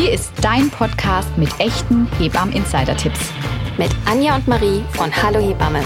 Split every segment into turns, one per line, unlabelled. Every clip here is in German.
Hier ist dein Podcast mit echten Hebammen-Insider-Tipps.
Mit Anja und Marie von Hallo Hebamme.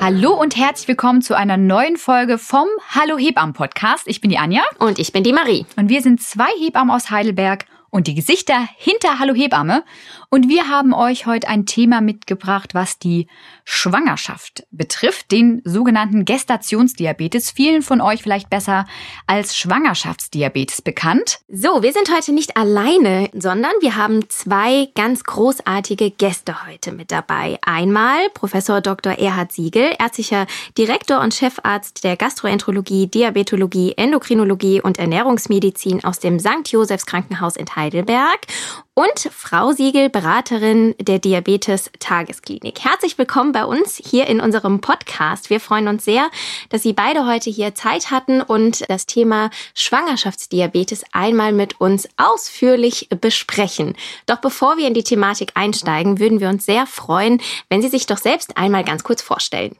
Hallo und herzlich willkommen zu einer neuen Folge vom Hallo Hebammen Podcast. Ich bin die Anja.
Und ich bin die Marie.
Und wir sind zwei Hebammen aus Heidelberg und die Gesichter hinter Hallo Hebamme. Und wir haben euch heute ein Thema mitgebracht, was die Schwangerschaft betrifft, den sogenannten Gestationsdiabetes. Vielen von euch vielleicht besser als Schwangerschaftsdiabetes bekannt.
So, wir sind heute nicht alleine, sondern wir haben zwei ganz großartige Gäste heute mit dabei. Einmal Professor Dr. Erhard Siegel, ärztlicher Direktor und Chefarzt der Gastroenterologie, Diabetologie, Endokrinologie und Ernährungsmedizin aus dem St. Josephs Krankenhaus in Heidelberg und Frau Siegel, Beraterin der Diabetes Tagesklinik. Herzlich willkommen bei uns hier in unserem Podcast. Wir freuen uns sehr, dass Sie beide heute hier Zeit hatten und das Thema Schwangerschaftsdiabetes einmal mit uns ausführlich besprechen. Doch bevor wir in die Thematik einsteigen, würden wir uns sehr freuen, wenn Sie sich doch selbst einmal ganz kurz vorstellen.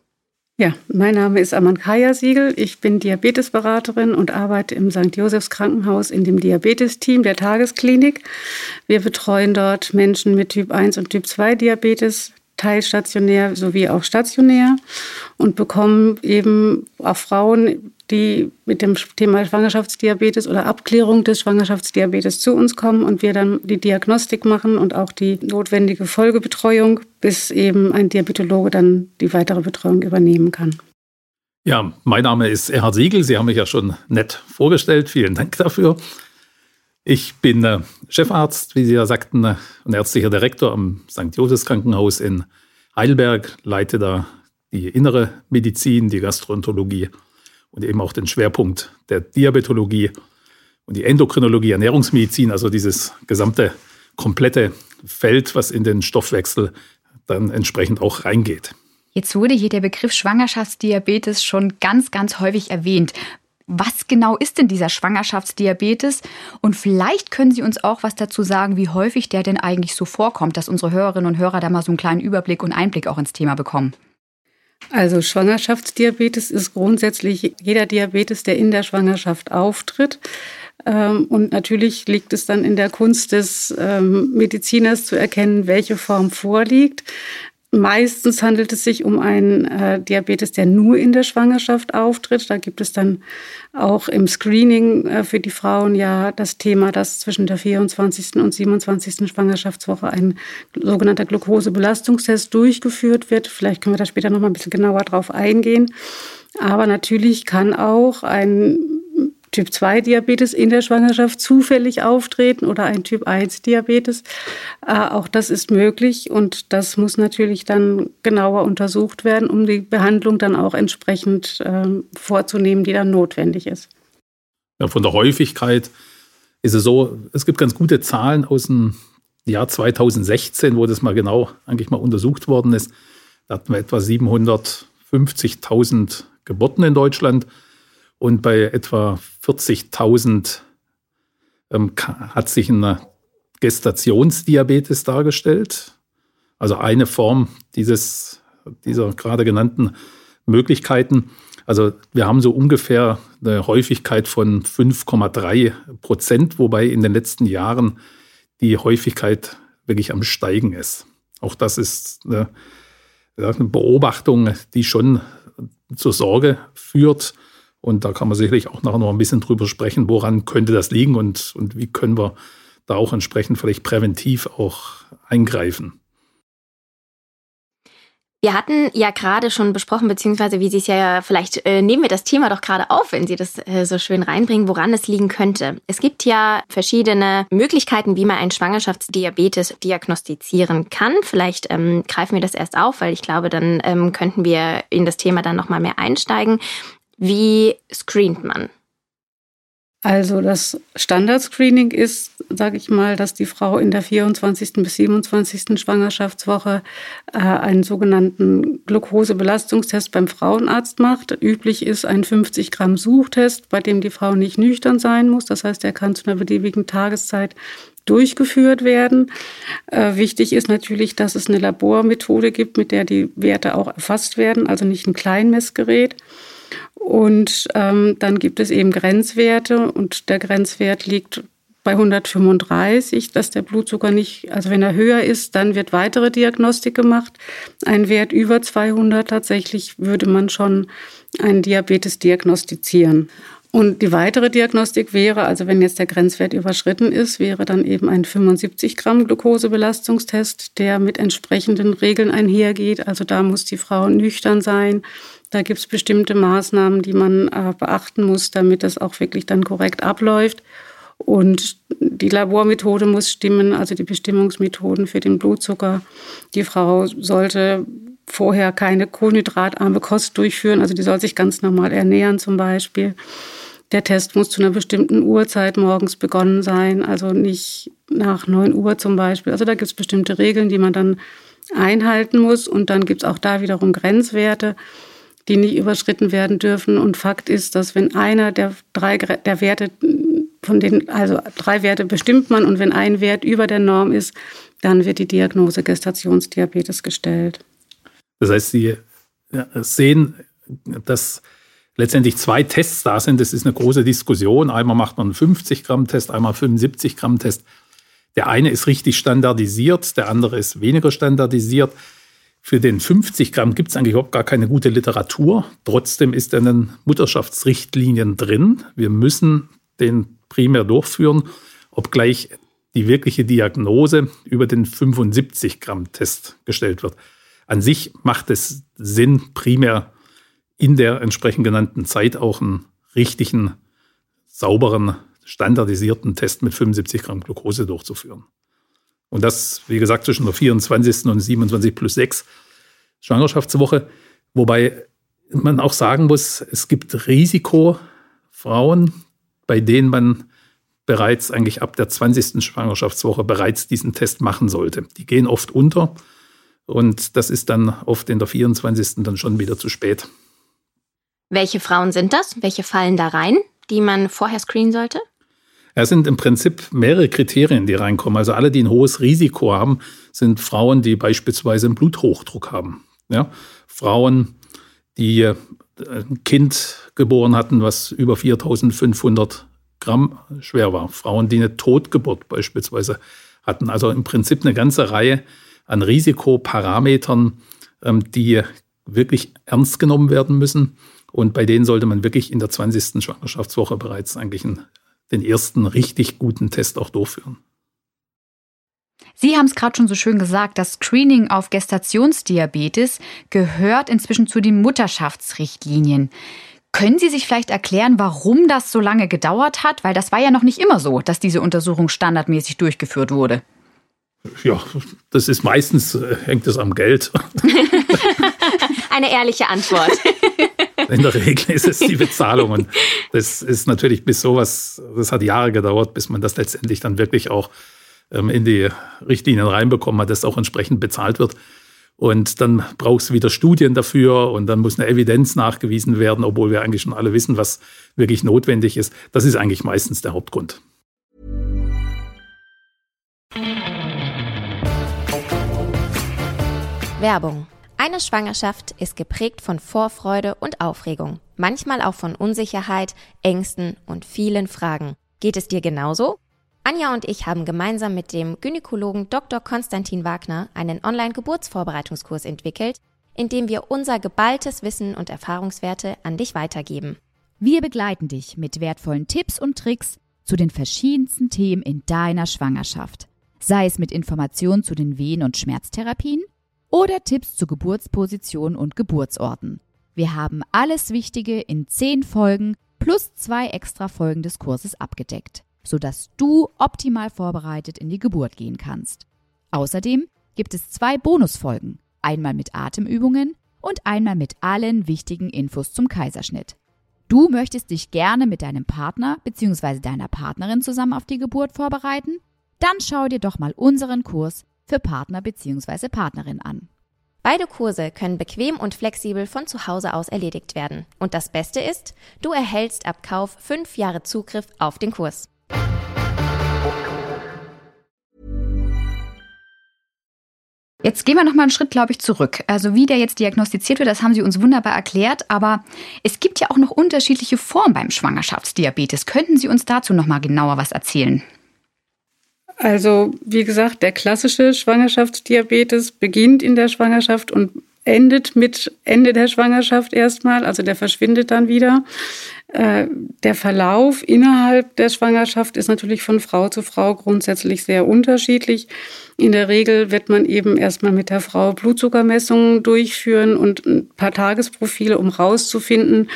Ja, mein Name ist Amankaya Siegel. Ich bin Diabetesberaterin und arbeite im St. Josephs Krankenhaus in dem Diabetesteam der Tagesklinik. Wir betreuen dort Menschen mit Typ 1 und Typ 2 Diabetes, teilstationär sowie auch stationär und bekommen eben auch Frauen, die mit dem Thema Schwangerschaftsdiabetes oder Abklärung des Schwangerschaftsdiabetes zu uns kommen und wir dann die Diagnostik machen und auch die notwendige Folgebetreuung, bis eben ein Diabetologe dann die weitere Betreuung übernehmen kann.
Ja, mein Name ist Erhard Siegel. Sie haben mich ja schon nett vorgestellt. Vielen Dank dafür. Ich bin äh, Chefarzt, wie Sie ja sagten, äh, und ärztlicher Direktor am St. Josefs Krankenhaus in Heidelberg, leite da die innere Medizin, die Gastroenterologie und eben auch den Schwerpunkt der Diabetologie und die Endokrinologie, Ernährungsmedizin, also dieses gesamte komplette Feld, was in den Stoffwechsel dann entsprechend auch reingeht.
Jetzt wurde hier der Begriff Schwangerschaftsdiabetes schon ganz, ganz häufig erwähnt. Was genau ist denn dieser Schwangerschaftsdiabetes? Und vielleicht können Sie uns auch was dazu sagen, wie häufig der denn eigentlich so vorkommt, dass unsere Hörerinnen und Hörer da mal so einen kleinen Überblick und Einblick auch ins Thema bekommen.
Also Schwangerschaftsdiabetes ist grundsätzlich jeder Diabetes, der in der Schwangerschaft auftritt. Ähm, und natürlich liegt es dann in der Kunst des ähm, Mediziners zu erkennen, welche Form vorliegt. Meistens handelt es sich um einen äh, Diabetes, der nur in der Schwangerschaft auftritt. Da gibt es dann auch im Screening äh, für die Frauen ja das Thema, dass zwischen der 24. und 27. Schwangerschaftswoche ein sogenannter Glukosebelastungstest durchgeführt wird. Vielleicht können wir da später noch mal ein bisschen genauer drauf eingehen. Aber natürlich kann auch ein Typ 2 Diabetes in der Schwangerschaft zufällig auftreten oder ein Typ 1 Diabetes. Äh, auch das ist möglich und das muss natürlich dann genauer untersucht werden, um die Behandlung dann auch entsprechend äh, vorzunehmen, die dann notwendig ist.
Ja, von der Häufigkeit ist es so, es gibt ganz gute Zahlen aus dem Jahr 2016, wo das mal genau eigentlich mal untersucht worden ist. Da hatten wir etwa 750.000 Geburten in Deutschland. Und bei etwa 40.000 ähm, hat sich ein Gestationsdiabetes dargestellt. Also eine Form dieses, dieser gerade genannten Möglichkeiten. Also wir haben so ungefähr eine Häufigkeit von 5,3 Prozent, wobei in den letzten Jahren die Häufigkeit wirklich am Steigen ist. Auch das ist eine, eine Beobachtung, die schon zur Sorge führt. Und da kann man sicherlich auch nachher noch ein bisschen drüber sprechen, woran könnte das liegen und, und wie können wir da auch entsprechend vielleicht präventiv auch eingreifen.
Wir hatten ja gerade schon besprochen, beziehungsweise wie Sie es ja, vielleicht äh, nehmen wir das Thema doch gerade auf, wenn Sie das äh, so schön reinbringen, woran es liegen könnte. Es gibt ja verschiedene Möglichkeiten, wie man einen Schwangerschaftsdiabetes diagnostizieren kann. Vielleicht ähm, greifen wir das erst auf, weil ich glaube, dann ähm, könnten wir in das Thema dann nochmal mehr einsteigen. Wie screent man?
Also das Standardscreening ist, sage ich mal, dass die Frau in der 24. bis 27. Schwangerschaftswoche äh, einen sogenannten Glukosebelastungstest beim Frauenarzt macht. Üblich ist ein 50 Gramm Suchtest, bei dem die Frau nicht nüchtern sein muss. Das heißt, er kann zu einer beliebigen Tageszeit durchgeführt werden. Äh, wichtig ist natürlich, dass es eine Labormethode gibt, mit der die Werte auch erfasst werden, also nicht ein Kleinmessgerät. Und ähm, dann gibt es eben Grenzwerte und der Grenzwert liegt bei 135, dass der Blutzucker nicht, also wenn er höher ist, dann wird weitere Diagnostik gemacht. Ein Wert über 200 tatsächlich würde man schon einen Diabetes diagnostizieren. Und die weitere Diagnostik wäre, also wenn jetzt der Grenzwert überschritten ist, wäre dann eben ein 75 Gramm Glukosebelastungstest, der mit entsprechenden Regeln einhergeht. Also da muss die Frau nüchtern sein. Da gibt es bestimmte Maßnahmen, die man äh, beachten muss, damit das auch wirklich dann korrekt abläuft. Und die Labormethode muss stimmen, also die Bestimmungsmethoden für den Blutzucker. Die Frau sollte vorher keine kohlenhydratarme Kost durchführen, also die soll sich ganz normal ernähren zum Beispiel. Der Test muss zu einer bestimmten Uhrzeit morgens begonnen sein, also nicht nach 9 Uhr zum Beispiel. Also da gibt es bestimmte Regeln, die man dann einhalten muss. Und dann gibt es auch da wiederum Grenzwerte, die nicht überschritten werden dürfen. Und Fakt ist, dass wenn einer der drei der Werte, von den, also drei Werte bestimmt man und wenn ein Wert über der Norm ist, dann wird die Diagnose Gestationsdiabetes gestellt.
Das heißt, Sie sehen, dass letztendlich zwei Tests da sind. Das ist eine große Diskussion. Einmal macht man einen 50 Gramm Test, einmal 75 Gramm Test. Der eine ist richtig standardisiert, der andere ist weniger standardisiert. Für den 50 Gramm gibt es eigentlich überhaupt gar keine gute Literatur. Trotzdem ist er in den Mutterschaftsrichtlinien drin. Wir müssen den primär durchführen, obgleich die wirkliche Diagnose über den 75 Gramm Test gestellt wird. An sich macht es Sinn, primär in der entsprechend genannten Zeit auch einen richtigen, sauberen, standardisierten Test mit 75 Gramm Glucose durchzuführen. Und das, wie gesagt, zwischen der 24. und 27 plus 6 Schwangerschaftswoche. Wobei man auch sagen muss, es gibt Risikofrauen, bei denen man bereits eigentlich ab der 20. Schwangerschaftswoche bereits diesen Test machen sollte. Die gehen oft unter und das ist dann oft in der 24. dann schon wieder zu spät.
Welche Frauen sind das? Welche fallen da rein, die man vorher screenen sollte?
Es sind im Prinzip mehrere Kriterien, die reinkommen. Also alle, die ein hohes Risiko haben, sind Frauen, die beispielsweise einen Bluthochdruck haben. Ja? Frauen, die äh, ein Kind geboren hatten, was über 4500 Gramm schwer war. Frauen, die eine Totgeburt beispielsweise hatten. Also im Prinzip eine ganze Reihe an Risikoparametern, ähm, die wirklich ernst genommen werden müssen. Und bei denen sollte man wirklich in der 20. Schwangerschaftswoche bereits eigentlich einen, den ersten richtig guten Test auch durchführen.
Sie haben es gerade schon so schön gesagt, das Screening auf Gestationsdiabetes gehört inzwischen zu den Mutterschaftsrichtlinien. Können Sie sich vielleicht erklären, warum das so lange gedauert hat? Weil das war ja noch nicht immer so, dass diese Untersuchung standardmäßig durchgeführt wurde.
Ja, das ist meistens, äh, hängt es am Geld.
Eine ehrliche Antwort.
In der Regel ist es die Bezahlung. Das ist natürlich bis sowas, das hat Jahre gedauert, bis man das letztendlich dann wirklich auch ähm, in die Richtlinien reinbekommen hat, dass auch entsprechend bezahlt wird. Und dann brauchst du wieder Studien dafür und dann muss eine Evidenz nachgewiesen werden, obwohl wir eigentlich schon alle wissen, was wirklich notwendig ist. Das ist eigentlich meistens der Hauptgrund.
Werbung eine Schwangerschaft ist geprägt von Vorfreude und Aufregung, manchmal auch von Unsicherheit, Ängsten und vielen Fragen. Geht es dir genauso? Anja und ich haben gemeinsam mit dem Gynäkologen Dr. Konstantin Wagner einen Online-Geburtsvorbereitungskurs entwickelt, in dem wir unser geballtes Wissen und Erfahrungswerte an dich weitergeben.
Wir begleiten dich mit wertvollen Tipps und Tricks zu den verschiedensten Themen in deiner Schwangerschaft. Sei es mit Informationen zu den Wehen- und Schmerztherapien, oder Tipps zu Geburtspositionen und Geburtsorten. Wir haben alles Wichtige in zehn Folgen plus zwei extra Folgen des Kurses abgedeckt, sodass du optimal vorbereitet in die Geburt gehen kannst. Außerdem gibt es zwei Bonusfolgen, einmal mit Atemübungen und einmal mit allen wichtigen Infos zum Kaiserschnitt. Du möchtest dich gerne mit deinem Partner bzw. deiner Partnerin zusammen auf die Geburt vorbereiten? Dann schau dir doch mal unseren Kurs für Partner bzw. Partnerin an.
Beide Kurse können bequem und flexibel von zu Hause aus erledigt werden. Und das Beste ist, du erhältst ab Kauf fünf Jahre Zugriff auf den Kurs.
Jetzt gehen wir noch mal einen Schritt, glaube ich, zurück. Also wie der jetzt diagnostiziert wird, das haben Sie uns wunderbar erklärt. Aber es gibt ja auch noch unterschiedliche Formen beim Schwangerschaftsdiabetes. Könnten Sie uns dazu noch mal genauer was erzählen?
Also wie gesagt, der klassische Schwangerschaftsdiabetes beginnt in der Schwangerschaft und endet mit Ende der Schwangerschaft erstmal, also der verschwindet dann wieder. Äh, der Verlauf innerhalb der Schwangerschaft ist natürlich von Frau zu Frau grundsätzlich sehr unterschiedlich. In der Regel wird man eben erstmal mit der Frau Blutzuckermessungen durchführen und ein paar Tagesprofile, um rauszufinden,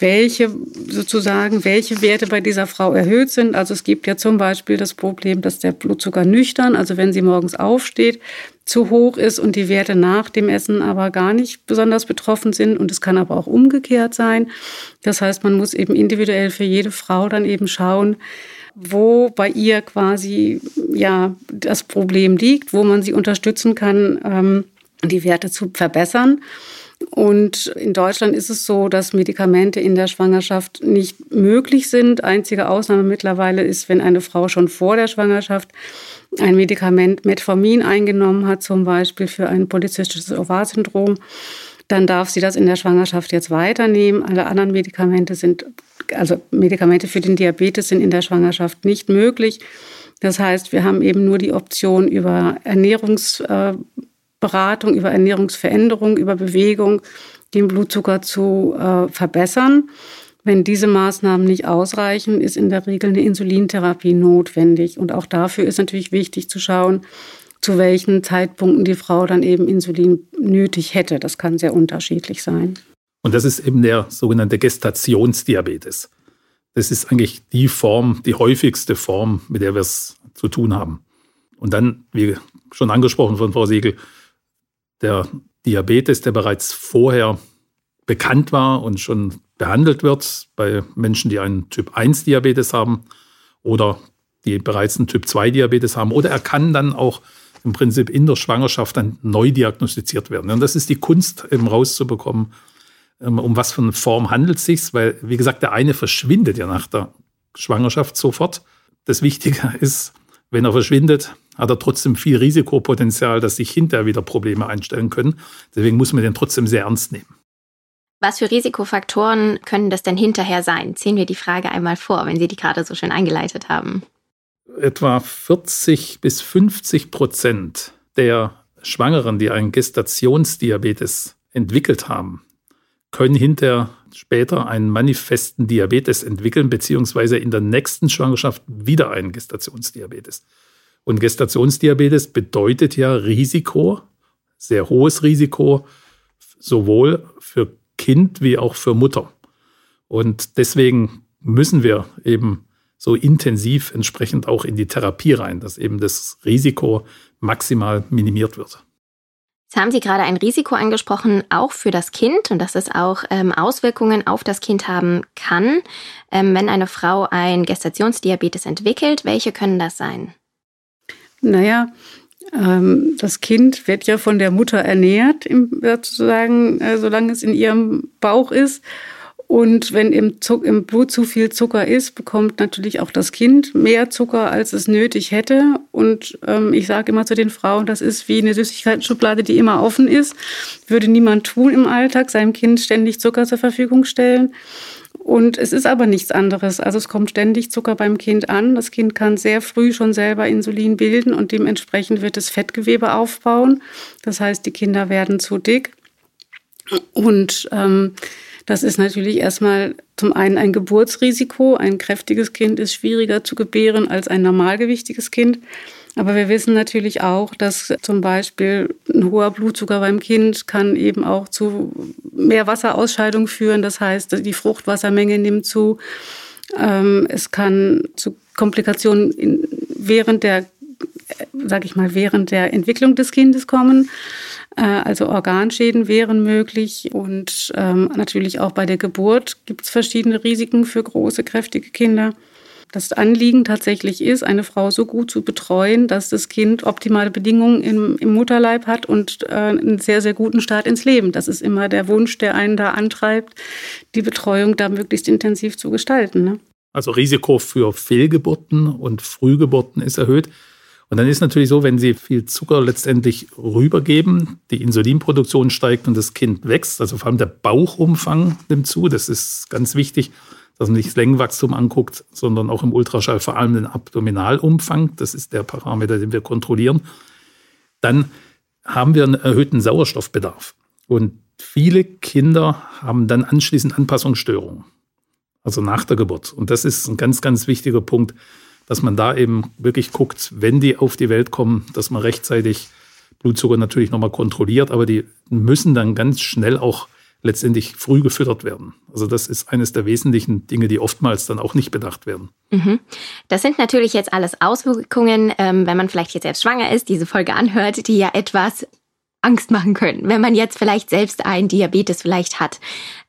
welche sozusagen, welche Werte bei dieser Frau erhöht sind. Also es gibt ja zum Beispiel das Problem, dass der Blutzucker nüchtern, also wenn sie morgens aufsteht, zu hoch ist und die Werte nach dem Essen aber gar nicht besonders betroffen sind. Und es kann aber auch umgekehrt sein. Das heißt, man muss eben individuell für jede Frau dann eben schauen, wo bei ihr quasi ja das Problem liegt, wo man sie unterstützen kann, ähm, die Werte zu verbessern. Und in Deutschland ist es so, dass Medikamente in der Schwangerschaft nicht möglich sind. Einzige Ausnahme mittlerweile ist, wenn eine Frau schon vor der Schwangerschaft ein Medikament Metformin eingenommen hat, zum Beispiel für ein polyzystisches Ovarsyndrom, dann darf sie das in der Schwangerschaft jetzt weiternehmen. Alle anderen Medikamente sind, also Medikamente für den Diabetes sind in der Schwangerschaft nicht möglich. Das heißt, wir haben eben nur die Option über Ernährungs äh, Beratung, über Ernährungsveränderung, über Bewegung, den Blutzucker zu äh, verbessern. Wenn diese Maßnahmen nicht ausreichen, ist in der Regel eine Insulintherapie notwendig. Und auch dafür ist natürlich wichtig zu schauen, zu welchen Zeitpunkten die Frau dann eben Insulin nötig hätte. Das kann sehr unterschiedlich sein.
Und das ist eben der sogenannte Gestationsdiabetes. Das ist eigentlich die Form, die häufigste Form, mit der wir es zu tun haben. Und dann, wie schon angesprochen von Frau Siegel, der Diabetes, der bereits vorher bekannt war und schon behandelt wird bei Menschen, die einen Typ 1 Diabetes haben oder die bereits einen Typ 2 Diabetes haben. Oder er kann dann auch im Prinzip in der Schwangerschaft dann neu diagnostiziert werden. Und das ist die Kunst, eben rauszubekommen, ähm, um was für eine Form handelt es sich, weil, wie gesagt, der eine verschwindet ja nach der Schwangerschaft sofort. Das Wichtige ist, wenn er verschwindet, hat er trotzdem viel Risikopotenzial, dass sich hinterher wieder Probleme einstellen können. Deswegen muss man den trotzdem sehr ernst nehmen.
Was für Risikofaktoren können das denn hinterher sein? Ziehen wir die Frage einmal vor, wenn Sie die gerade so schön eingeleitet haben.
Etwa 40 bis 50 Prozent der Schwangeren, die einen Gestationsdiabetes entwickelt haben, können hinterher später einen manifesten Diabetes entwickeln, beziehungsweise in der nächsten Schwangerschaft wieder einen Gestationsdiabetes. Und Gestationsdiabetes bedeutet ja Risiko, sehr hohes Risiko, sowohl für Kind wie auch für Mutter. Und deswegen müssen wir eben so intensiv entsprechend auch in die Therapie rein, dass eben das Risiko maximal minimiert wird.
Jetzt haben Sie gerade ein Risiko angesprochen, auch für das Kind und dass es auch ähm, Auswirkungen auf das Kind haben kann, ähm, wenn eine Frau ein Gestationsdiabetes entwickelt. Welche können das sein?
Naja, ähm, das Kind wird ja von der Mutter ernährt, sozusagen, äh, solange es in ihrem Bauch ist. Und wenn im, Zuck, im, Blut zu viel Zucker ist, bekommt natürlich auch das Kind mehr Zucker, als es nötig hätte. Und ähm, ich sage immer zu den Frauen, das ist wie eine Süßigkeitsschublade, die immer offen ist. Würde niemand tun im Alltag, seinem Kind ständig Zucker zur Verfügung stellen. Und es ist aber nichts anderes. Also es kommt ständig Zucker beim Kind an. Das Kind kann sehr früh schon selber Insulin bilden und dementsprechend wird es Fettgewebe aufbauen. Das heißt, die Kinder werden zu dick. Und ähm, das ist natürlich erstmal zum einen ein Geburtsrisiko. Ein kräftiges Kind ist schwieriger zu gebären als ein normalgewichtiges Kind. Aber wir wissen natürlich auch, dass zum Beispiel ein hoher Blutzucker beim Kind kann eben auch zu mehr Wasserausscheidung führen. Das heißt, die Fruchtwassermenge nimmt zu. Ähm, es kann zu Komplikationen während der, sag ich mal, während der Entwicklung des Kindes kommen. Äh, also Organschäden wären möglich und ähm, natürlich auch bei der Geburt gibt es verschiedene Risiken für große, kräftige Kinder das Anliegen tatsächlich ist, eine Frau so gut zu betreuen, dass das Kind optimale Bedingungen im, im Mutterleib hat und äh, einen sehr, sehr guten Start ins Leben. Das ist immer der Wunsch, der einen da antreibt, die Betreuung da möglichst intensiv zu gestalten. Ne?
Also Risiko für Fehlgeburten und Frühgeburten ist erhöht. Und dann ist natürlich so, wenn Sie viel Zucker letztendlich rübergeben, die Insulinproduktion steigt und das Kind wächst, also vor allem der Bauchumfang nimmt zu, das ist ganz wichtig, dass man nicht das Längenwachstum anguckt, sondern auch im Ultraschall vor allem den Abdominalumfang, das ist der Parameter, den wir kontrollieren, dann haben wir einen erhöhten Sauerstoffbedarf. Und viele Kinder haben dann anschließend Anpassungsstörungen, also nach der Geburt. Und das ist ein ganz, ganz wichtiger Punkt, dass man da eben wirklich guckt, wenn die auf die Welt kommen, dass man rechtzeitig Blutzucker natürlich nochmal kontrolliert, aber die müssen dann ganz schnell auch letztendlich früh gefüttert werden. Also das ist eines der wesentlichen Dinge, die oftmals dann auch nicht bedacht werden.
Mhm. Das sind natürlich jetzt alles Auswirkungen, ähm, wenn man vielleicht jetzt selbst schwanger ist, diese Folge anhört, die ja etwas Angst machen können, wenn man jetzt vielleicht selbst einen Diabetes vielleicht hat.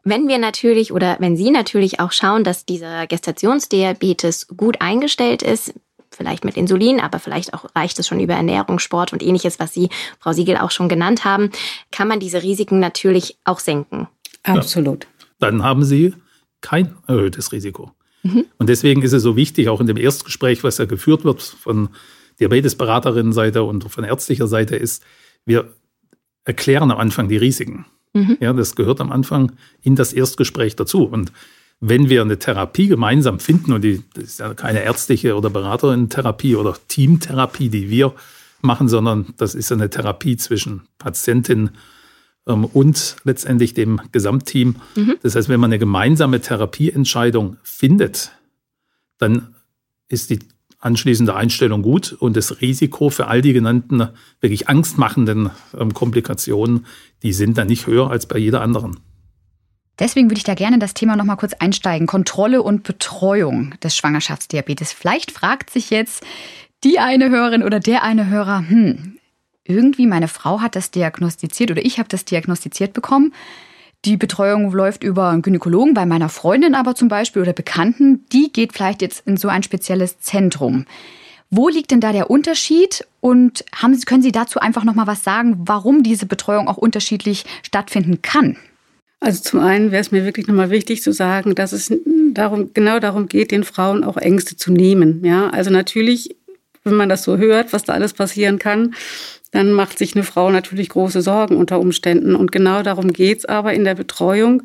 Wenn wir natürlich oder wenn Sie natürlich auch schauen, dass dieser Gestationsdiabetes gut eingestellt ist, vielleicht mit Insulin, aber vielleicht auch reicht es schon über Ernährung, Sport und ähnliches, was Sie, Frau Siegel, auch schon genannt haben, kann man diese Risiken natürlich auch senken.
Absolut.
Ja. Dann haben Sie kein erhöhtes Risiko. Mhm. Und deswegen ist es so wichtig, auch in dem Erstgespräch, was ja geführt wird von Diabetesberaterinnenseite und von ärztlicher Seite, ist, wir erklären am Anfang die Risiken. Mhm. Ja, das gehört am Anfang in das Erstgespräch dazu. Und wenn wir eine Therapie gemeinsam finden, und die, das ist ja keine ärztliche oder Beraterin-Therapie oder Teamtherapie, die wir machen, sondern das ist eine Therapie zwischen Patientin ähm, und letztendlich dem Gesamtteam. Mhm. Das heißt, wenn man eine gemeinsame Therapieentscheidung findet, dann ist die anschließende Einstellung gut und das Risiko für all die genannten wirklich angstmachenden ähm, Komplikationen, die sind dann nicht höher als bei jeder anderen.
Deswegen würde ich da gerne das Thema nochmal kurz einsteigen. Kontrolle und Betreuung des Schwangerschaftsdiabetes. Vielleicht fragt sich jetzt die eine Hörerin oder der eine Hörer, hm, irgendwie meine Frau hat das diagnostiziert oder ich habe das diagnostiziert bekommen. Die Betreuung läuft über einen Gynäkologen, bei meiner Freundin aber zum Beispiel oder Bekannten, die geht vielleicht jetzt in so ein spezielles Zentrum. Wo liegt denn da der Unterschied? Und haben Sie, können Sie dazu einfach noch mal was sagen, warum diese Betreuung auch unterschiedlich stattfinden kann?
Also zum einen wäre es mir wirklich nochmal wichtig zu sagen, dass es darum, genau darum geht, den Frauen auch Ängste zu nehmen. Ja, also natürlich, wenn man das so hört, was da alles passieren kann, dann macht sich eine Frau natürlich große Sorgen unter Umständen. Und genau darum geht's aber in der Betreuung.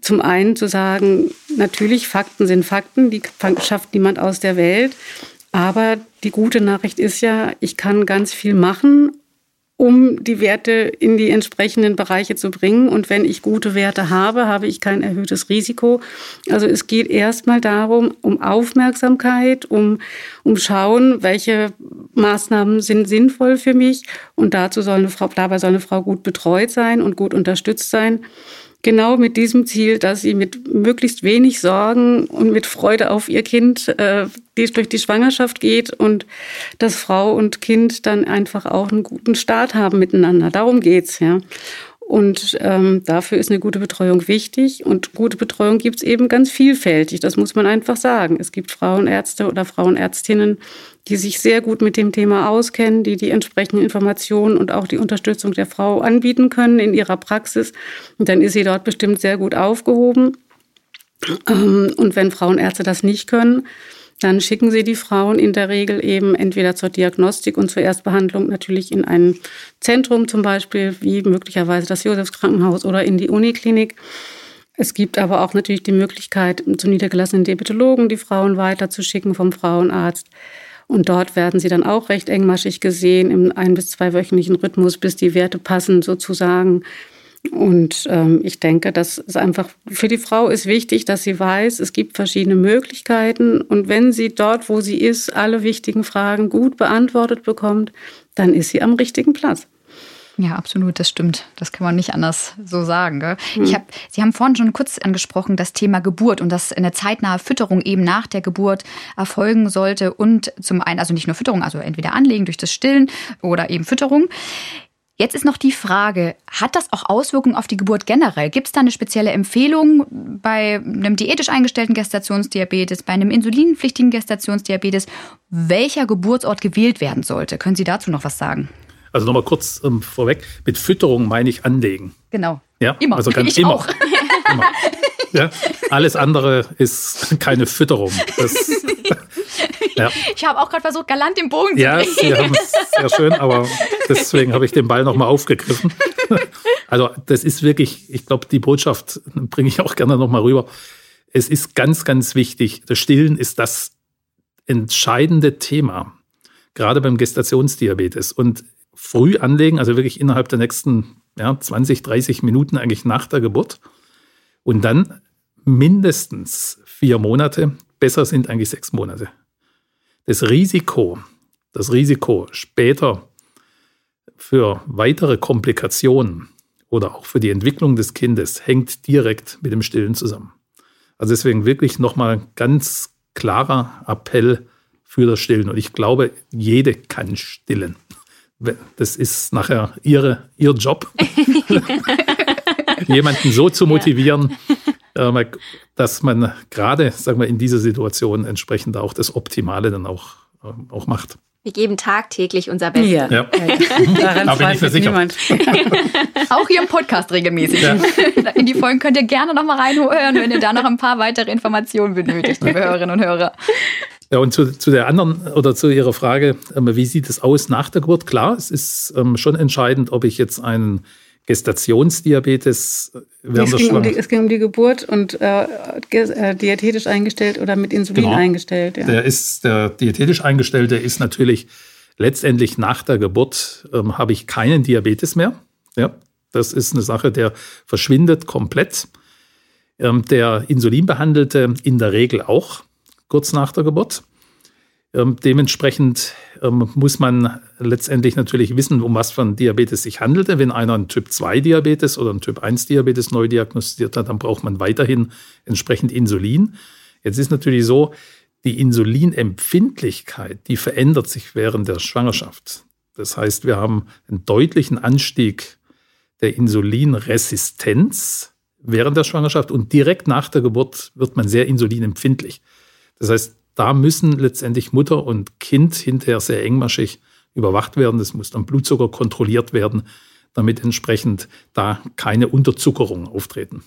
Zum einen zu sagen, natürlich, Fakten sind Fakten, die schafft niemand aus der Welt. Aber die gute Nachricht ist ja, ich kann ganz viel machen um die Werte in die entsprechenden Bereiche zu bringen. Und wenn ich gute Werte habe, habe ich kein erhöhtes Risiko. Also es geht erstmal darum, um Aufmerksamkeit, um, um Schauen, welche Maßnahmen sind sinnvoll für mich. Und dazu soll eine Frau, dabei soll eine Frau gut betreut sein und gut unterstützt sein genau mit diesem Ziel, dass sie mit möglichst wenig Sorgen und mit Freude auf ihr Kind äh, durch die Schwangerschaft geht und dass Frau und Kind dann einfach auch einen guten Start haben miteinander. Darum geht's ja. Und ähm, dafür ist eine gute Betreuung wichtig. Und gute Betreuung gibt's eben ganz vielfältig. Das muss man einfach sagen. Es gibt Frauenärzte oder Frauenärztinnen, die sich sehr gut mit dem Thema auskennen, die die entsprechenden Informationen und auch die Unterstützung der Frau anbieten können in ihrer Praxis. Und dann ist sie dort bestimmt sehr gut aufgehoben. Ähm, und wenn Frauenärzte das nicht können, dann schicken sie die Frauen in der Regel eben entweder zur Diagnostik und zur Erstbehandlung natürlich in ein Zentrum zum Beispiel, wie möglicherweise das Josefskrankenhaus oder in die Uniklinik. Es gibt aber auch natürlich die Möglichkeit, zu niedergelassenen Diabetologen die Frauen weiterzuschicken vom Frauenarzt. Und dort werden sie dann auch recht engmaschig gesehen im ein- bis zweiwöchentlichen Rhythmus, bis die Werte passen sozusagen. Und ähm, ich denke, dass es einfach für die Frau ist wichtig, dass sie weiß, es gibt verschiedene Möglichkeiten. Und wenn sie dort, wo sie ist, alle wichtigen Fragen gut beantwortet bekommt, dann ist sie am richtigen Platz.
Ja, absolut, das stimmt. Das kann man nicht anders so sagen. Gell? Hm. Ich hab, Sie haben vorhin schon kurz angesprochen, das Thema Geburt und dass eine zeitnahe Fütterung eben nach der Geburt erfolgen sollte. Und zum einen, also nicht nur Fütterung, also entweder Anlegen durch das Stillen oder eben Fütterung. Jetzt ist noch die Frage, hat das auch Auswirkungen auf die Geburt generell? Gibt es da eine spezielle Empfehlung bei einem diätisch eingestellten Gestationsdiabetes, bei einem insulinpflichtigen Gestationsdiabetes, welcher Geburtsort gewählt werden sollte? Können Sie dazu noch was sagen?
Also nochmal kurz ähm, vorweg, mit Fütterung meine ich anlegen.
Genau.
Ja,
immer.
Also ganz
ich
immer.
Auch.
immer. Ja, alles andere ist keine Fütterung. Das,
Ja. Ich habe auch gerade versucht, galant den Bogen zu
Ja, Sie haben es sehr schön, aber deswegen habe ich den Ball nochmal aufgegriffen. Also das ist wirklich, ich glaube, die Botschaft bringe ich auch gerne nochmal rüber. Es ist ganz, ganz wichtig. Das Stillen ist das entscheidende Thema, gerade beim Gestationsdiabetes. Und früh anlegen, also wirklich innerhalb der nächsten ja, 20, 30 Minuten eigentlich nach der Geburt. Und dann mindestens vier Monate, besser sind eigentlich sechs Monate. Das Risiko, das Risiko später für weitere Komplikationen oder auch für die Entwicklung des Kindes hängt direkt mit dem Stillen zusammen. Also deswegen wirklich nochmal ganz klarer Appell für das Stillen. Und ich glaube, jede kann stillen. Das ist nachher ihre, ihr Job, jemanden so zu motivieren, ja. dass man gerade, sagen wir, in dieser Situation entsprechend auch das Optimale dann auch, auch macht.
Wir geben tagtäglich unser Bestes.
Ja, ja. Daran
da bin ich mir sicher. Niemand.
Auch hier im Podcast regelmäßig. Ja. In die Folgen könnt ihr gerne noch mal reinhören, wenn ihr da noch ein paar weitere Informationen benötigt, liebe Hörerinnen und Hörer.
Ja, und zu, zu der anderen oder zu Ihrer Frage, ähm, wie sieht es aus nach der Geburt? Klar, es ist ähm, schon entscheidend, ob ich jetzt einen Gestationsdiabetes
während es ging, um die, es ging um die Geburt und äh, äh, diätetisch eingestellt oder mit Insulin genau. eingestellt.
Ja. Der ist der diätetisch eingestellte ist natürlich letztendlich nach der Geburt ähm, habe ich keinen Diabetes mehr. Ja, das ist eine Sache, der verschwindet komplett. Ähm, der Insulinbehandelte in der Regel auch kurz nach der Geburt. Ähm, dementsprechend ähm, muss man letztendlich natürlich wissen, um was für ein Diabetes sich handelte. Wenn einer einen Typ-2-Diabetes oder einen Typ-1-Diabetes neu diagnostiziert hat, dann braucht man weiterhin entsprechend Insulin. Jetzt ist natürlich so, die Insulinempfindlichkeit, die verändert sich während der Schwangerschaft. Das heißt, wir haben einen deutlichen Anstieg der Insulinresistenz während der Schwangerschaft und direkt nach der Geburt wird man sehr insulinempfindlich. Das heißt, da müssen letztendlich Mutter und Kind hinterher sehr engmaschig überwacht werden. Es muss dann Blutzucker kontrolliert werden, damit entsprechend da keine Unterzuckerung auftreten.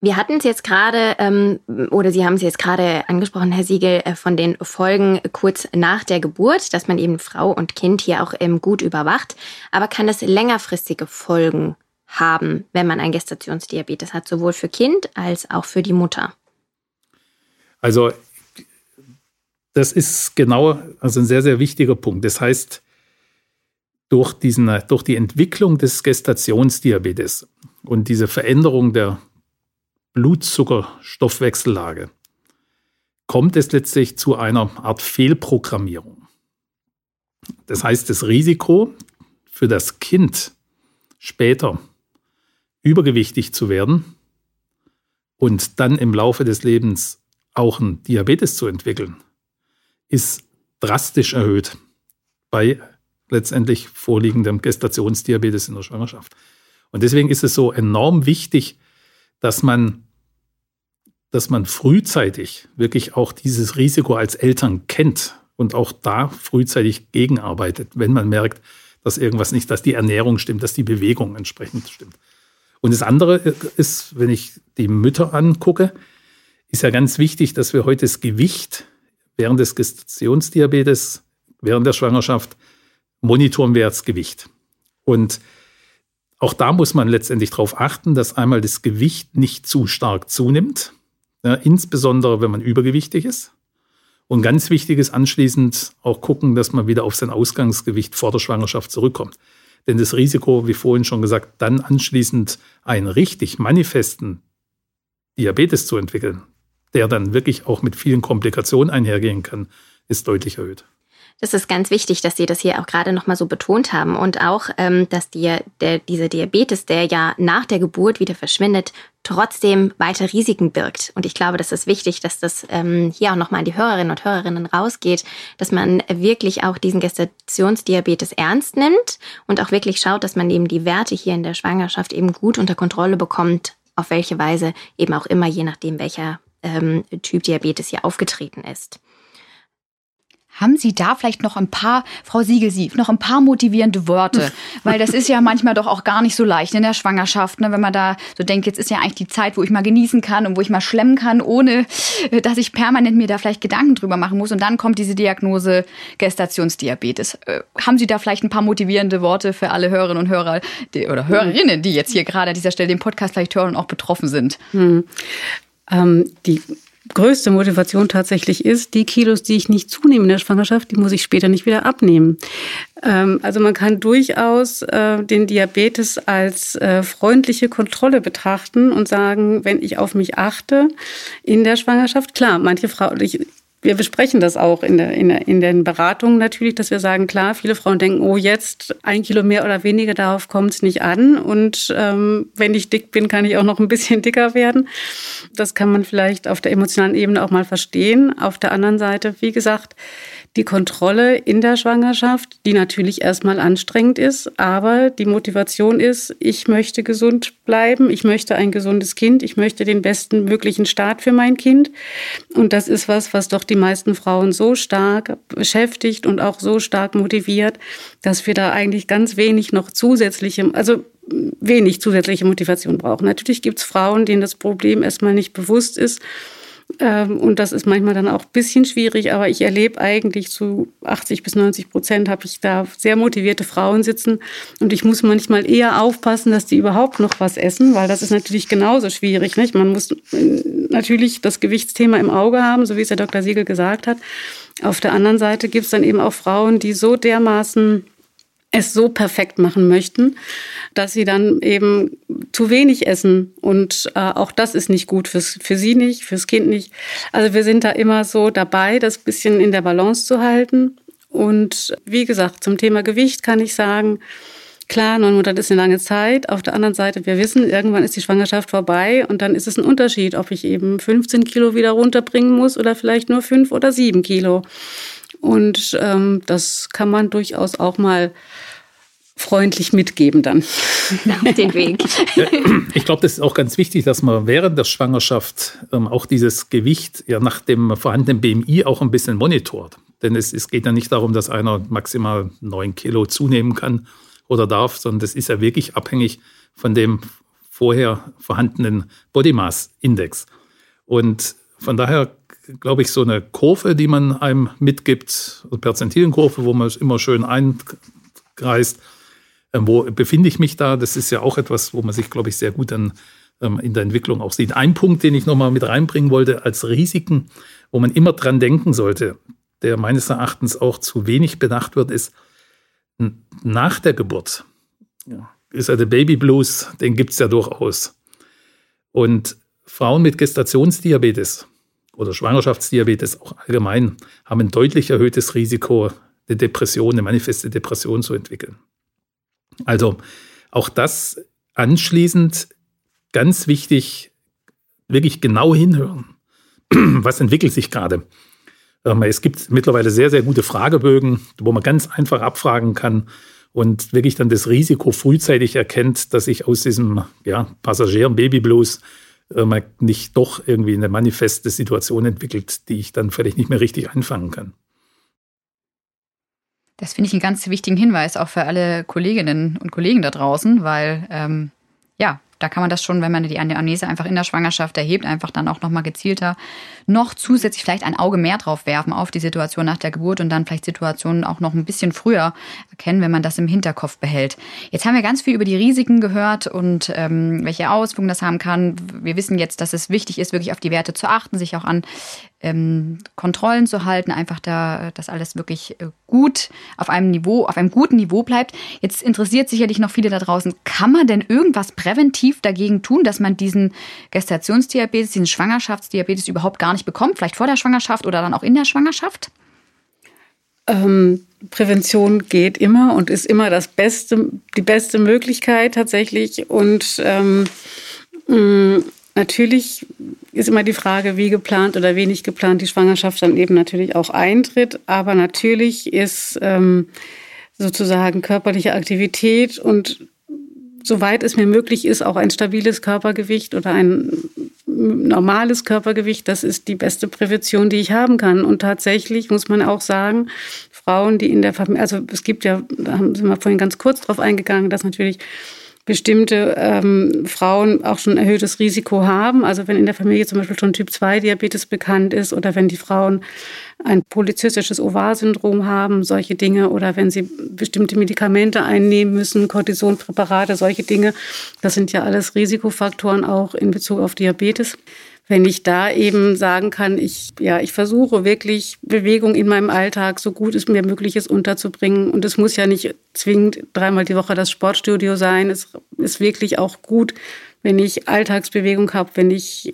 Wir hatten es jetzt gerade, ähm, oder Sie haben es jetzt gerade angesprochen, Herr Siegel, äh, von den Folgen kurz nach der Geburt, dass man eben Frau und Kind hier auch ähm, gut überwacht. Aber kann es längerfristige Folgen haben, wenn man ein Gestationsdiabetes hat, sowohl für Kind als auch für die Mutter?
Also das ist genau also ein sehr, sehr wichtiger Punkt. Das heißt, durch, diesen, durch die Entwicklung des Gestationsdiabetes und diese Veränderung der Blutzuckerstoffwechsellage kommt es letztlich zu einer Art Fehlprogrammierung. Das heißt, das Risiko für das Kind später übergewichtig zu werden und dann im Laufe des Lebens auch einen Diabetes zu entwickeln, ist drastisch erhöht bei letztendlich vorliegendem Gestationsdiabetes in der Schwangerschaft. Und deswegen ist es so enorm wichtig, dass man, dass man frühzeitig wirklich auch dieses Risiko als Eltern kennt und auch da frühzeitig gegenarbeitet, wenn man merkt, dass irgendwas nicht, dass die Ernährung stimmt, dass die Bewegung entsprechend stimmt. Und das andere ist, wenn ich die Mütter angucke, ist ja ganz wichtig, dass wir heute das Gewicht während des Gestationsdiabetes, während der Schwangerschaft, monitoren wir das Gewicht. Und auch da muss man letztendlich darauf achten, dass einmal das Gewicht nicht zu stark zunimmt, ja, insbesondere wenn man übergewichtig ist. Und ganz wichtig ist anschließend auch gucken, dass man wieder auf sein Ausgangsgewicht vor der Schwangerschaft zurückkommt. Denn das Risiko, wie vorhin schon gesagt, dann anschließend einen richtig manifesten Diabetes zu entwickeln, der dann wirklich auch mit vielen Komplikationen einhergehen kann, ist deutlich erhöht.
Das ist ganz wichtig, dass Sie das hier auch gerade nochmal so betont haben und auch, ähm, dass die, der, dieser Diabetes, der ja nach der Geburt wieder verschwindet, trotzdem weiter Risiken birgt. Und ich glaube, das ist wichtig, dass das ähm, hier auch nochmal an die Hörerinnen und Hörerinnen rausgeht, dass man wirklich auch diesen Gestationsdiabetes ernst nimmt und auch wirklich schaut, dass man eben die Werte hier in der Schwangerschaft eben gut unter Kontrolle bekommt, auf welche Weise eben auch immer, je nachdem, welcher ähm, Typ Diabetes hier aufgetreten ist.
Haben Sie da vielleicht noch ein paar, Frau Siegelsief, noch ein paar motivierende Worte? Weil das ist ja manchmal doch auch gar nicht so leicht in der Schwangerschaft, ne? wenn man da so denkt, jetzt ist ja eigentlich die Zeit, wo ich mal genießen kann und wo ich mal schlemmen kann, ohne äh, dass ich permanent mir da vielleicht Gedanken drüber machen muss. Und dann kommt diese Diagnose Gestationsdiabetes. Äh, haben Sie da vielleicht ein paar motivierende Worte für alle Hörerinnen und Hörer die, oder Hörerinnen, die jetzt hier gerade an dieser Stelle den Podcast vielleicht hören und auch betroffen sind? Hm.
Ähm, die größte Motivation tatsächlich ist, die Kilos, die ich nicht zunehme in der Schwangerschaft, die muss ich später nicht wieder abnehmen. Ähm, also man kann durchaus äh, den Diabetes als äh, freundliche Kontrolle betrachten und sagen, wenn ich auf mich achte in der Schwangerschaft, klar, manche Frauen, ich, wir besprechen das auch in, der, in, der, in den Beratungen natürlich, dass wir sagen, klar, viele Frauen denken, oh, jetzt ein Kilo mehr oder weniger, darauf kommt es nicht an. Und ähm, wenn ich dick bin, kann ich auch noch ein bisschen dicker werden. Das kann man vielleicht auf der emotionalen Ebene auch mal verstehen. Auf der anderen Seite, wie gesagt, die Kontrolle in der Schwangerschaft, die natürlich erstmal anstrengend ist, aber die Motivation ist, ich möchte gesund bleiben, ich möchte ein gesundes Kind, ich möchte den besten möglichen Start für mein Kind. Und das ist was, was doch die meisten Frauen so stark beschäftigt und auch so stark motiviert, dass wir da eigentlich ganz wenig noch zusätzliche, also wenig zusätzliche Motivation brauchen. Natürlich gibt es Frauen, denen das Problem erstmal nicht bewusst ist und das ist manchmal dann auch ein bisschen schwierig, aber ich erlebe eigentlich zu 80 bis 90 Prozent habe ich da sehr motivierte Frauen sitzen. Und ich muss manchmal eher aufpassen, dass die überhaupt noch was essen, weil das ist natürlich genauso schwierig. Nicht? Man muss äh, natürlich das Gewichtsthema im Auge haben, so wie es der Dr. Siegel gesagt hat. Auf der anderen Seite gibt es dann eben auch Frauen, die so dermaßen es so perfekt machen möchten, dass sie dann eben zu wenig essen. Und äh, auch das ist nicht gut fürs, für sie nicht, fürs Kind nicht. Also wir sind da immer so dabei, das bisschen in der Balance zu halten. Und wie gesagt, zum Thema Gewicht kann ich sagen, klar, neun Monate ist eine lange Zeit. Auf der anderen Seite, wir wissen, irgendwann ist die Schwangerschaft vorbei und dann ist es ein Unterschied, ob ich eben 15 Kilo wieder runterbringen muss oder vielleicht nur fünf oder sieben Kilo. Und ähm, das kann man durchaus auch mal freundlich mitgeben dann.
Auf den Weg.
Ich glaube, das ist auch ganz wichtig, dass man während der Schwangerschaft ähm, auch dieses Gewicht ja nach dem vorhandenen BMI auch ein bisschen monitort. Denn es, es geht ja nicht darum, dass einer maximal neun Kilo zunehmen kann oder darf, sondern das ist ja wirklich abhängig von dem vorher vorhandenen Body Mass Index. Und von daher glaube ich, so eine Kurve, die man einem mitgibt, also Perzentilenkurve, wo man es immer schön einkreist. Ähm, wo befinde ich mich da? Das ist ja auch etwas, wo man sich, glaube ich, sehr gut dann ähm, in der Entwicklung auch sieht. Ein Punkt, den ich nochmal mit reinbringen wollte als Risiken, wo man immer dran denken sollte, der meines Erachtens auch zu wenig bedacht wird, ist nach der Geburt. Ist ja der Baby Blues, den gibt es ja durchaus. Und Frauen mit Gestationsdiabetes oder Schwangerschaftsdiabetes auch allgemein haben ein deutlich erhöhtes Risiko, eine Depression, eine manifeste Depression zu entwickeln. Also auch das anschließend ganz wichtig, wirklich genau hinhören. Was entwickelt sich gerade? Ähm, es gibt mittlerweile sehr, sehr gute Fragebögen, wo man ganz einfach abfragen kann und wirklich dann das Risiko frühzeitig erkennt, dass sich aus diesem ja, Passagieren-Baby-Blues äh, man nicht doch irgendwie eine manifeste Situation entwickelt, die ich dann vielleicht nicht mehr richtig einfangen kann.
Das finde ich einen ganz wichtigen Hinweis auch für alle Kolleginnen und Kollegen da draußen, weil ähm, da kann man das schon, wenn man die Amnese einfach in der Schwangerschaft erhebt, einfach dann auch nochmal gezielter noch zusätzlich vielleicht ein Auge mehr drauf werfen auf die Situation nach der Geburt und dann vielleicht Situationen auch noch ein bisschen früher erkennen, wenn man das im Hinterkopf behält. Jetzt haben wir ganz viel über die Risiken gehört und ähm, welche Auswirkungen das haben kann. Wir wissen jetzt, dass es wichtig ist, wirklich auf die Werte zu achten, sich auch an ähm, Kontrollen zu halten, einfach da, dass alles wirklich äh, gut auf einem Niveau, auf einem guten Niveau bleibt. Jetzt interessiert sicherlich noch viele da draußen, kann man denn irgendwas präventiv dagegen tun, dass man diesen Gestationsdiabetes, diesen Schwangerschaftsdiabetes überhaupt gar nicht bekommt, vielleicht vor der Schwangerschaft oder dann auch in der Schwangerschaft?
Ähm, Prävention geht immer und ist immer das beste, die beste Möglichkeit tatsächlich. Und ähm, mh, Natürlich ist immer die Frage, wie geplant oder wenig geplant die Schwangerschaft dann eben natürlich auch eintritt. Aber natürlich ist ähm, sozusagen körperliche Aktivität und soweit es mir möglich ist, auch ein stabiles Körpergewicht oder ein normales Körpergewicht, das ist die beste Prävention, die ich haben kann. Und tatsächlich muss man auch sagen, Frauen, die in der Familie, also es gibt ja, da sind wir vorhin ganz kurz drauf eingegangen, dass natürlich bestimmte ähm, Frauen auch schon erhöhtes Risiko haben. Also wenn in der Familie zum Beispiel schon Typ-2-Diabetes bekannt ist oder wenn die Frauen ein polyzystisches Ovar-Syndrom haben, solche Dinge, oder wenn sie bestimmte Medikamente einnehmen müssen, Cortisonpräparate, solche Dinge, das sind ja alles Risikofaktoren auch in Bezug auf Diabetes wenn ich da eben sagen kann, ich, ja, ich versuche wirklich Bewegung in meinem Alltag so gut es mir möglich ist unterzubringen. Und es muss ja nicht zwingend dreimal die Woche das Sportstudio sein. Es ist wirklich auch gut, wenn ich Alltagsbewegung habe, wenn ich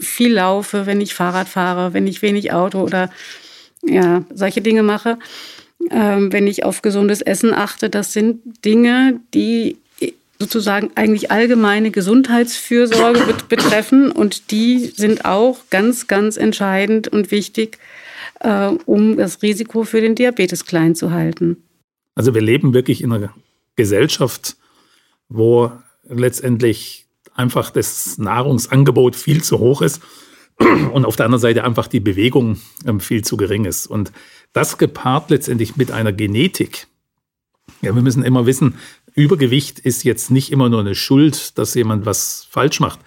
viel laufe, wenn ich Fahrrad fahre, wenn ich wenig Auto oder ja, solche Dinge mache. Ähm, wenn ich auf gesundes Essen achte, das sind Dinge, die sozusagen eigentlich allgemeine Gesundheitsfürsorge betreffen und die sind auch ganz, ganz entscheidend und wichtig, äh, um das Risiko für den Diabetes klein zu halten.
Also wir leben wirklich in einer Gesellschaft, wo letztendlich einfach das Nahrungsangebot viel zu hoch ist und auf der anderen Seite einfach die Bewegung ähm, viel zu gering ist. Und das gepaart letztendlich mit einer Genetik. Ja, wir müssen immer wissen, Übergewicht ist jetzt nicht immer nur eine Schuld, dass jemand was falsch macht,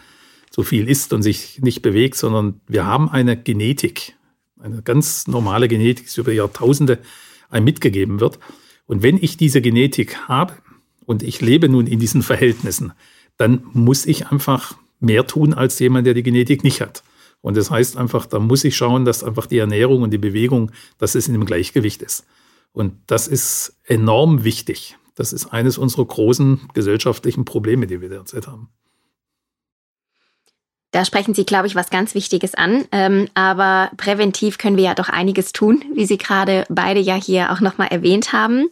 so viel isst und sich nicht bewegt, sondern wir haben eine Genetik, eine ganz normale Genetik, die über Jahrtausende einem mitgegeben wird. Und wenn ich diese Genetik habe und ich lebe nun in diesen Verhältnissen, dann muss ich einfach mehr tun als jemand, der die Genetik nicht hat. Und das heißt einfach, da muss ich schauen, dass einfach die Ernährung und die Bewegung, dass es in einem Gleichgewicht ist. Und das ist enorm wichtig. Das ist eines unserer großen gesellschaftlichen Probleme, die wir derzeit haben.
Da sprechen Sie, glaube ich, was ganz Wichtiges an. Ähm, aber präventiv können wir ja doch einiges tun, wie Sie gerade beide ja hier auch nochmal erwähnt haben.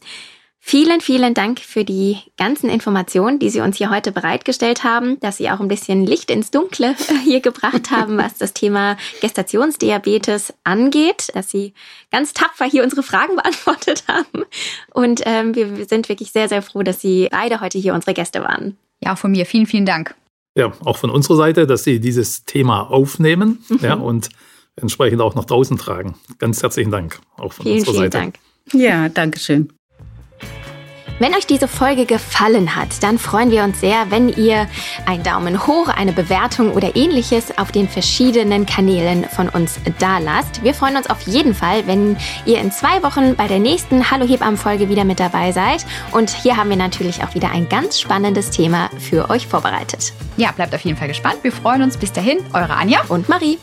Vielen, vielen Dank für die ganzen Informationen, die Sie uns hier heute bereitgestellt haben, dass Sie auch ein bisschen Licht ins Dunkle hier gebracht haben, was das Thema Gestationsdiabetes angeht, dass Sie ganz tapfer hier unsere Fragen beantwortet haben. Und ähm, wir sind wirklich sehr, sehr froh, dass Sie beide heute hier unsere Gäste waren.
Ja, von mir vielen, vielen Dank.
Ja, auch von unserer Seite, dass Sie dieses Thema aufnehmen mhm. ja, und entsprechend auch nach draußen tragen. Ganz herzlichen Dank auch von
vielen,
unserer
vielen
Seite.
Dank.
Ja, danke schön.
Wenn euch diese Folge gefallen hat, dann freuen wir uns sehr, wenn ihr einen Daumen hoch, eine Bewertung oder ähnliches auf den verschiedenen Kanälen von uns da lasst. Wir freuen uns auf jeden Fall, wenn ihr in zwei Wochen bei der nächsten Hallo Hebammen-Folge wieder mit dabei seid. Und hier haben wir natürlich auch wieder ein ganz spannendes Thema für euch vorbereitet.
Ja, bleibt auf jeden Fall gespannt. Wir freuen uns. Bis dahin, eure Anja
und Marie.